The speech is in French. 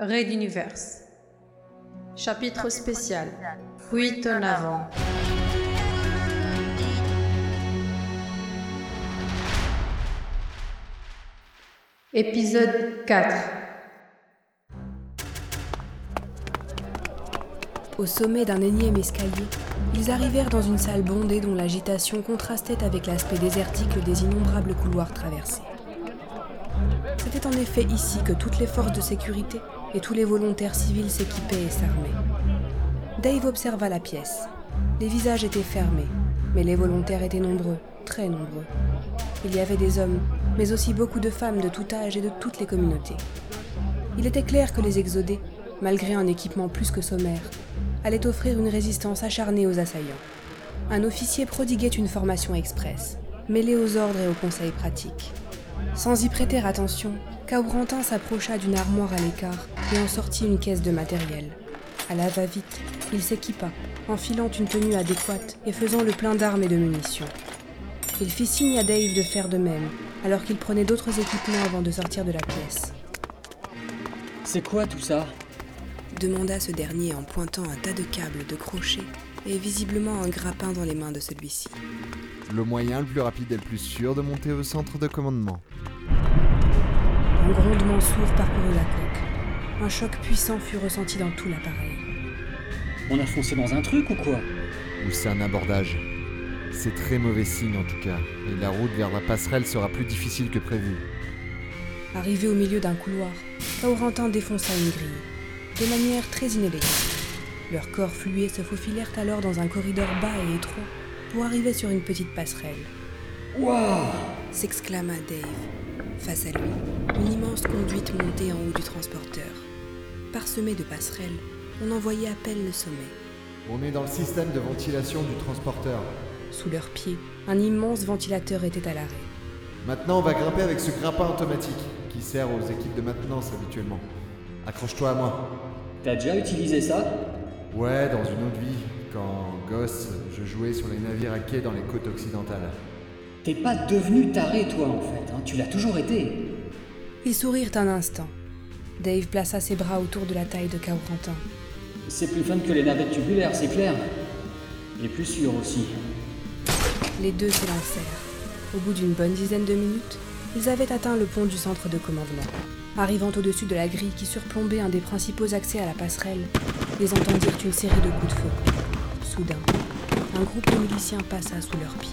Raid d'univers. Chapitre spécial. Fuite en avant. Épisode 4. Au sommet d'un énième escalier, ils arrivèrent dans une salle bondée dont l'agitation contrastait avec l'aspect désertique des innombrables couloirs traversés. C'était en effet ici que toutes les forces de sécurité et tous les volontaires civils s'équipaient et s'armaient. Dave observa la pièce. Les visages étaient fermés, mais les volontaires étaient nombreux, très nombreux. Il y avait des hommes, mais aussi beaucoup de femmes de tout âge et de toutes les communautés. Il était clair que les exodés, malgré un équipement plus que sommaire, allaient offrir une résistance acharnée aux assaillants. Un officier prodiguait une formation express, mêlée aux ordres et aux conseils pratiques. Sans y prêter attention, Kaurentin s'approcha d'une armoire à l'écart et en sortit une caisse de matériel. À la va-vite, il s'équipa, enfilant une tenue adéquate et faisant le plein d'armes et de munitions. Il fit signe à Dave de faire de même, alors qu'il prenait d'autres équipements avant de sortir de la pièce. C'est quoi tout ça? demanda ce dernier en pointant un tas de câbles, de crochets et visiblement un grappin dans les mains de celui-ci. Le moyen le plus rapide et le plus sûr de monter au centre de commandement. Un grondement sourd parcourut la coque. Un choc puissant fut ressenti dans tout l'appareil. On a foncé dans un truc ou quoi? Ou c'est un abordage. C'est très mauvais signe en tout cas, et la route vers la passerelle sera plus difficile que prévu. Arrivé au milieu d'un couloir, Kaurentin défonça une grille, de manière très inélégante. Leurs corps flués se faufilèrent alors dans un corridor bas et étroit pour arriver sur une petite passerelle. Waouh s'exclama Dave. Face à lui, une immense conduite montait en haut du transporteur. Parsemée de passerelles, on en voyait à peine le sommet. On est dans le système de ventilation du transporteur. Sous leurs pieds, un immense ventilateur était à l'arrêt. Maintenant, on va grimper avec ce grappin automatique qui sert aux équipes de maintenance habituellement. Accroche-toi à moi. T'as déjà utilisé ça? Ouais, dans une autre vie, quand gosse, je jouais sur les navires à quai dans les côtes occidentales. T'es pas devenu taré toi en fait, hein. tu l'as toujours été. Ils sourirent un instant. Dave plaça ses bras autour de la taille de Kaurentin. C'est plus fun que les navettes tubulaires, c'est clair. Et plus sûr aussi. Les deux s'élancèrent. Au bout d'une bonne dizaine de minutes, ils avaient atteint le pont du centre de commandement. Arrivant au-dessus de la grille qui surplombait un des principaux accès à la passerelle, ils entendirent une série de coups de feu. Soudain, un groupe de miliciens passa sous leurs pieds.